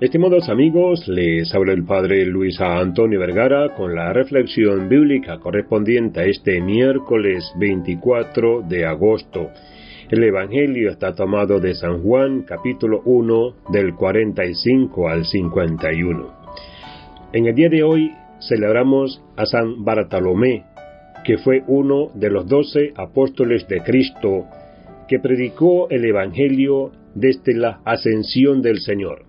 Estimados amigos, les habla el Padre Luis Antonio Vergara con la reflexión bíblica correspondiente a este miércoles 24 de agosto. El Evangelio está tomado de San Juan capítulo 1 del 45 al 51. En el día de hoy celebramos a San Bartolomé, que fue uno de los doce apóstoles de Cristo que predicó el Evangelio desde la ascensión del Señor.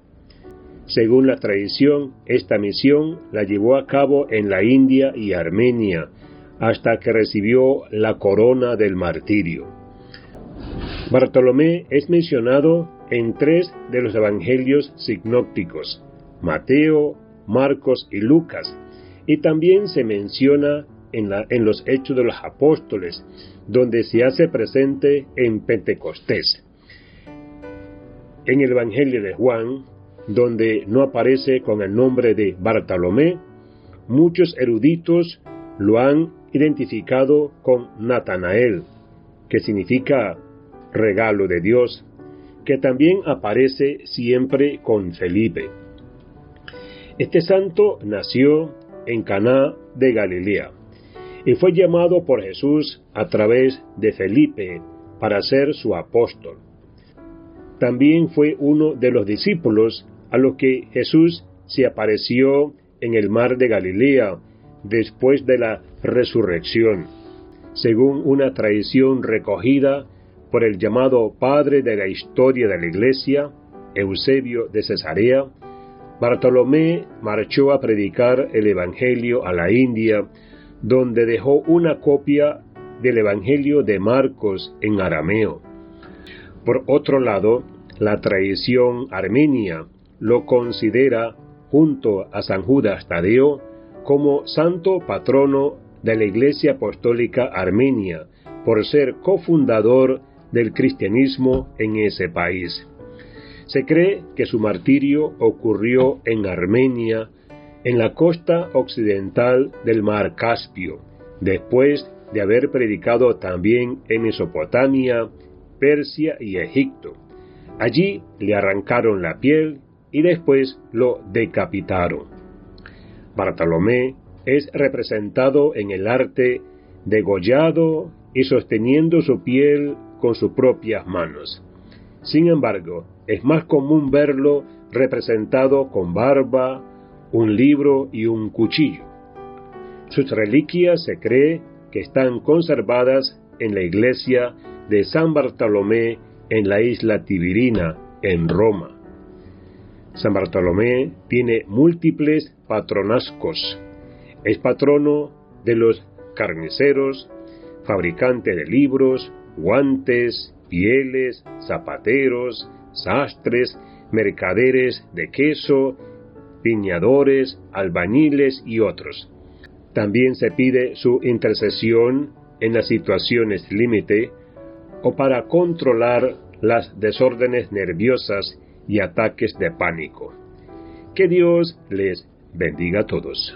Según la tradición, esta misión la llevó a cabo en la India y Armenia hasta que recibió la corona del martirio. Bartolomé es mencionado en tres de los evangelios sinópticos, Mateo, Marcos y Lucas, y también se menciona en, en, los Hechos de los Apóstoles, donde se hace presente en Pentecostés. En el Evangelio de Juan donde no aparece con el nombre de Bartolomé, muchos eruditos lo han identificado con Natanael, que significa regalo de Dios, que también aparece siempre con Felipe. Este santo nació en Caná de Galilea y fue llamado por Jesús a través de Felipe para ser su apóstol. También fue uno de los discípulos a los que Jesús se apareció en el mar de Galilea después de la resurrección, según una tradición recogida por el llamado padre de la historia de la Iglesia, Eusebio de Cesarea, Bartolomé marchó a predicar el Evangelio a la India, donde dejó una copia del Evangelio de Marcos en arameo. Por otro lado, la tradición armenia lo considera, junto a San Judas Tadeo, como santo patrono de la Iglesia Apostólica Armenia, por ser cofundador del cristianismo en ese país. Se cree que su martirio ocurrió en Armenia, en la costa occidental del mar Caspio, después de haber predicado también en Mesopotamia, Persia y Egipto. Allí le arrancaron la piel y después lo decapitaron. Bartolomé es representado en el arte degollado y sosteniendo su piel con sus propias manos. Sin embargo, es más común verlo representado con barba, un libro y un cuchillo. Sus reliquias se cree que están conservadas en la iglesia de San Bartolomé en la isla Tibirina, en Roma. San Bartolomé tiene múltiples patronazcos. Es patrono de los carniceros, fabricante de libros, guantes, pieles, zapateros, sastres, mercaderes de queso, piñadores, albañiles y otros. También se pide su intercesión en las situaciones límite o para controlar las desórdenes nerviosas y ataques de pánico. Que Dios les bendiga a todos.